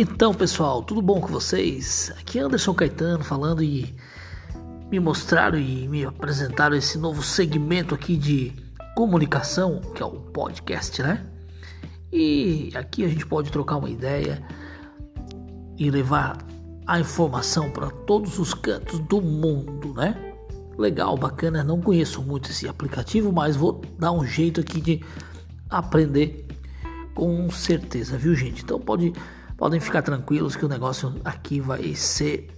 Então, pessoal, tudo bom com vocês? Aqui é Anderson Caetano falando e me mostraram e me apresentaram esse novo segmento aqui de comunicação, que é o podcast, né? E aqui a gente pode trocar uma ideia e levar a informação para todos os cantos do mundo, né? Legal, bacana. Não conheço muito esse aplicativo, mas vou dar um jeito aqui de aprender com certeza, viu, gente? Então pode podem ficar tranquilos que o negócio aqui vai ser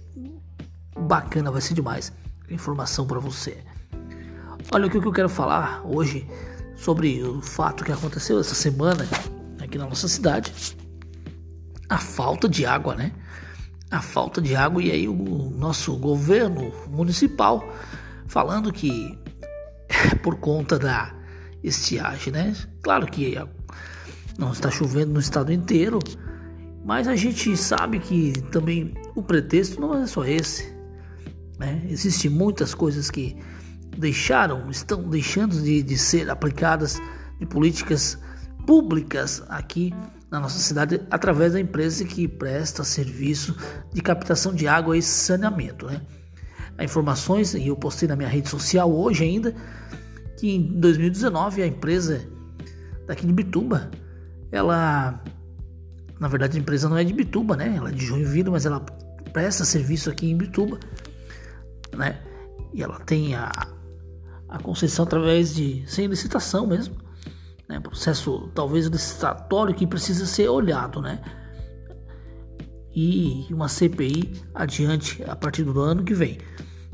bacana, vai ser demais. Informação para você. Olha o que eu quero falar hoje sobre o fato que aconteceu essa semana aqui na nossa cidade. A falta de água, né? A falta de água e aí o nosso governo municipal falando que é por conta da estiagem, né? Claro que não está chovendo no estado inteiro, mas a gente sabe que também o pretexto não é só esse. Né? Existem muitas coisas que deixaram, estão deixando de, de ser aplicadas de políticas públicas aqui na nossa cidade através da empresa que presta serviço de captação de água e saneamento. Né? Há informações, e eu postei na minha rede social hoje ainda, que em 2019 a empresa daqui de Bituba, ela na verdade, a empresa não é de Bituba, né? Ela é de Joinville, mas ela presta serviço aqui em Bituba, né? E ela tem a, a concessão através de sem licitação mesmo, né? Processo talvez licitatório que precisa ser olhado, né? E uma CPI adiante a partir do ano que vem.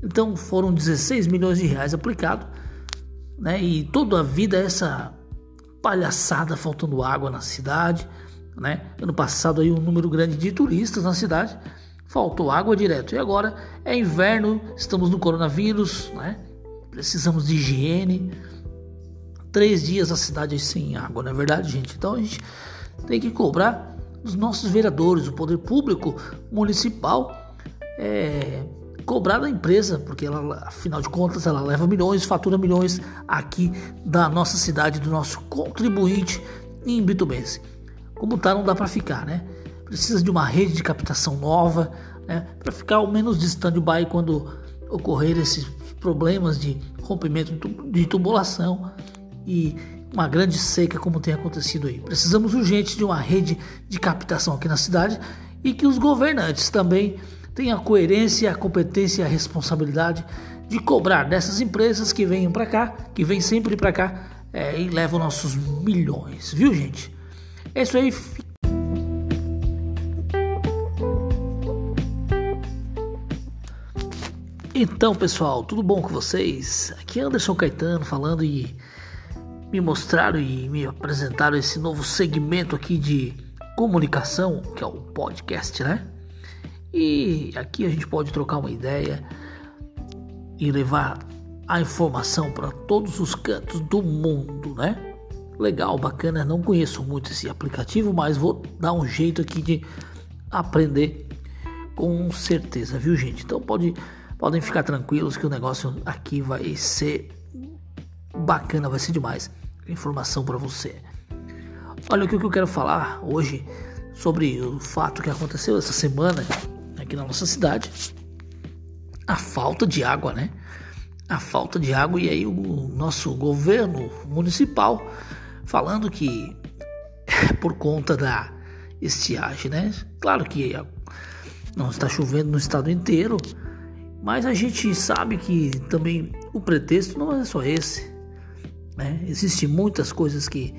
Então foram 16 milhões de reais aplicados, né? E toda a vida essa palhaçada faltando água na cidade né? Ano passado aí um número grande de turistas na cidade, faltou água direto. E agora é inverno, estamos no coronavírus, né? Precisamos de higiene. Três dias a cidade sem água, não é verdade, gente? Então a gente tem que cobrar dos nossos vereadores, o poder público municipal, é, cobrar da empresa, porque ela, afinal de contas, ela leva milhões, fatura milhões aqui da nossa cidade, do nosso contribuinte em Bitubense. Como tá, não dá para ficar, né? Precisa de uma rede de captação nova, né? Para ficar ao menos de stand-by quando ocorrer esses problemas de rompimento de tubulação e uma grande seca como tem acontecido aí. Precisamos urgente de uma rede de captação aqui na cidade e que os governantes também tenham a coerência, a competência e a responsabilidade de cobrar dessas empresas que venham para cá, que vêm sempre para cá é, e levam nossos milhões, viu gente? É isso aí. Então, pessoal, tudo bom com vocês? Aqui é Anderson Caetano falando e me mostraram e me apresentaram esse novo segmento aqui de comunicação, que é o podcast, né? E aqui a gente pode trocar uma ideia e levar a informação para todos os cantos do mundo, né? Legal, bacana. Não conheço muito esse aplicativo, mas vou dar um jeito aqui de aprender com certeza, viu, gente? Então pode, podem ficar tranquilos que o negócio aqui vai ser bacana, vai ser demais. Informação para você. Olha o que eu quero falar hoje sobre o fato que aconteceu essa semana aqui na nossa cidade. A falta de água, né? A falta de água e aí o nosso governo municipal falando que é por conta da estiagem, né? Claro que não está chovendo no estado inteiro, mas a gente sabe que também o pretexto não é só esse, né? Existem muitas coisas que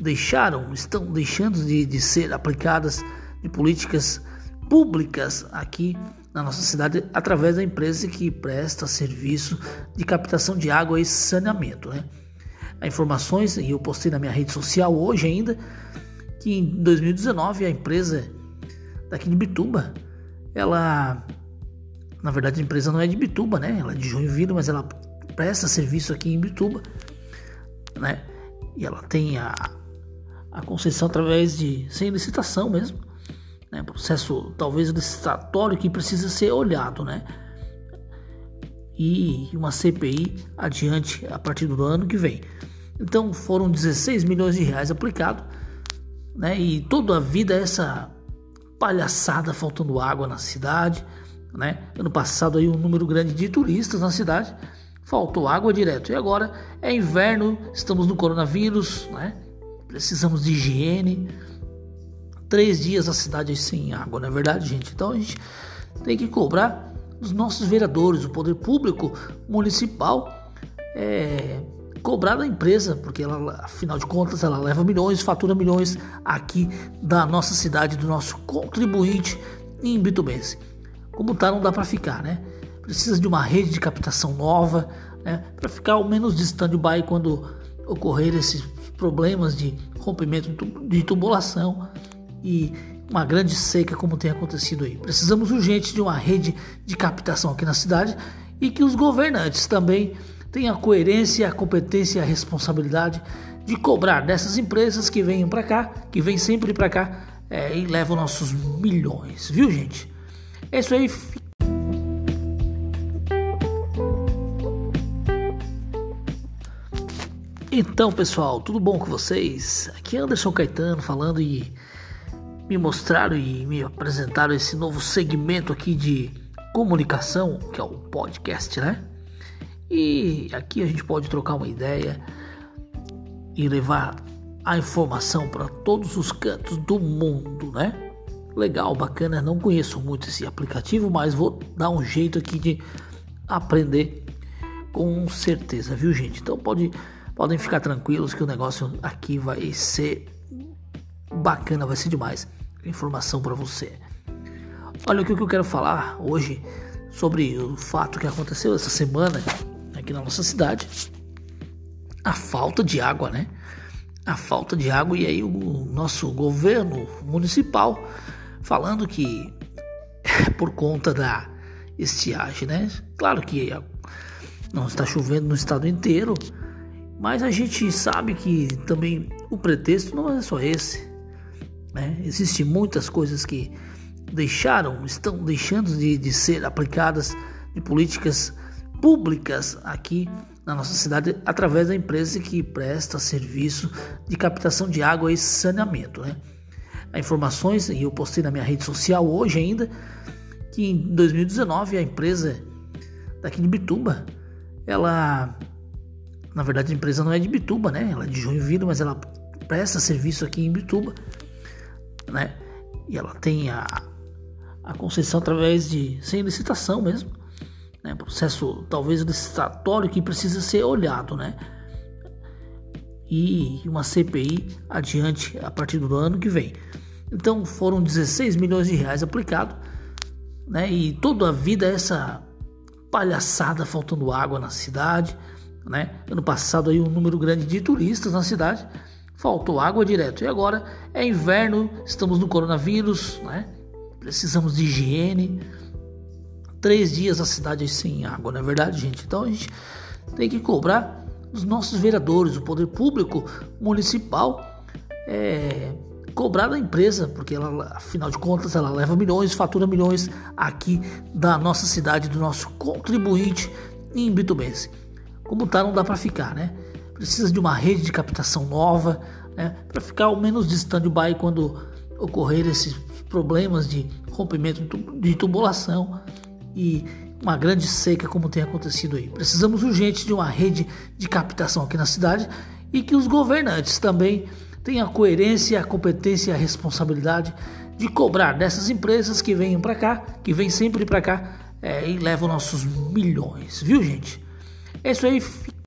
deixaram, estão deixando de, de ser aplicadas de políticas públicas aqui na nossa cidade através da empresa que presta serviço de captação de água e saneamento, né? Há informações, e eu postei na minha rede social hoje ainda, que em 2019 a empresa daqui de Bituba, ela. Na verdade a empresa não é de Bituba, né? Ela é de Joinville, mas ela presta serviço aqui em Bituba, né? E ela tem a, a concessão através de. sem licitação mesmo. Né? Processo talvez licitatório que precisa ser olhado, né? E uma CPI adiante a partir do ano que vem. Então foram 16 milhões de reais aplicados, né? E toda a vida essa palhaçada faltando água na cidade, né? Ano passado aí um número grande de turistas na cidade, faltou água direto. E agora é inverno, estamos no coronavírus, né? Precisamos de higiene. Três dias a cidade sem água, não é verdade, gente? Então a gente tem que cobrar dos nossos vereadores, o poder público municipal, é, cobrar da empresa, porque ela, afinal de contas, ela leva milhões, fatura milhões aqui da nossa cidade, do nosso contribuinte em Bitubense. Como tá, não dá para ficar, né? Precisa de uma rede de captação nova, né? Para ficar ao menos de stand-by quando ocorrer esses problemas de rompimento de tubulação e uma grande seca como tem acontecido aí. Precisamos urgente de uma rede de captação aqui na cidade e que os governantes também tenham a coerência, a competência e a responsabilidade de cobrar dessas empresas que venham para cá, que vêm sempre para cá é, e levam nossos milhões, viu gente? É isso aí. Então, pessoal, tudo bom com vocês? Aqui é Anderson Caetano falando e me mostraram e me apresentaram esse novo segmento aqui de comunicação, que é o podcast, né? E aqui a gente pode trocar uma ideia e levar a informação para todos os cantos do mundo, né? Legal, bacana. Não conheço muito esse aplicativo, mas vou dar um jeito aqui de aprender com certeza, viu, gente? Então pode, podem ficar tranquilos que o negócio aqui vai ser bacana, vai ser demais. Informação para você. Olha o que eu quero falar hoje sobre o fato que aconteceu essa semana aqui na nossa cidade. A falta de água, né? A falta de água e aí o nosso governo municipal falando que é por conta da estiagem, né? Claro que não está chovendo no estado inteiro, mas a gente sabe que também o pretexto não é só esse. Né? Existem muitas coisas que deixaram, estão deixando de, de ser aplicadas de políticas públicas aqui na nossa cidade através da empresa que presta serviço de captação de água e saneamento. Né? Há informações, e eu postei na minha rede social hoje ainda, que em 2019 a empresa daqui de Bituba, ela, na verdade a empresa não é de Bituba, né? Ela é de Joinville, mas ela presta serviço aqui em Bituba, né? E ela tem a, a concessão através de, sem licitação mesmo, né? Processo talvez licitatório que precisa ser olhado, né? E uma CPI adiante a partir do ano que vem. Então foram 16 milhões de reais aplicados, né? E toda a vida essa palhaçada faltando água na cidade, né? Ano passado aí um número grande de turistas na cidade, faltou água direto. E agora é inverno, estamos no coronavírus, né? Precisamos de higiene. Três dias a cidade sem água, não é verdade, gente? Então a gente tem que cobrar dos nossos vereadores, o poder público municipal, é, cobrar da empresa, porque ela, afinal de contas, ela leva milhões, fatura milhões aqui da nossa cidade, do nosso contribuinte em Bitubense. Como tá, não dá para ficar, né? Precisa de uma rede de captação nova, né? Para ficar ao menos de stand-by quando ocorrer esses problemas de rompimento de tubulação e uma grande seca como tem acontecido aí. Precisamos urgente de uma rede de captação aqui na cidade e que os governantes também tem a coerência, a competência e a responsabilidade de cobrar dessas empresas que venham para cá, que vêm sempre para cá é, e levam nossos milhões, viu gente? É isso aí.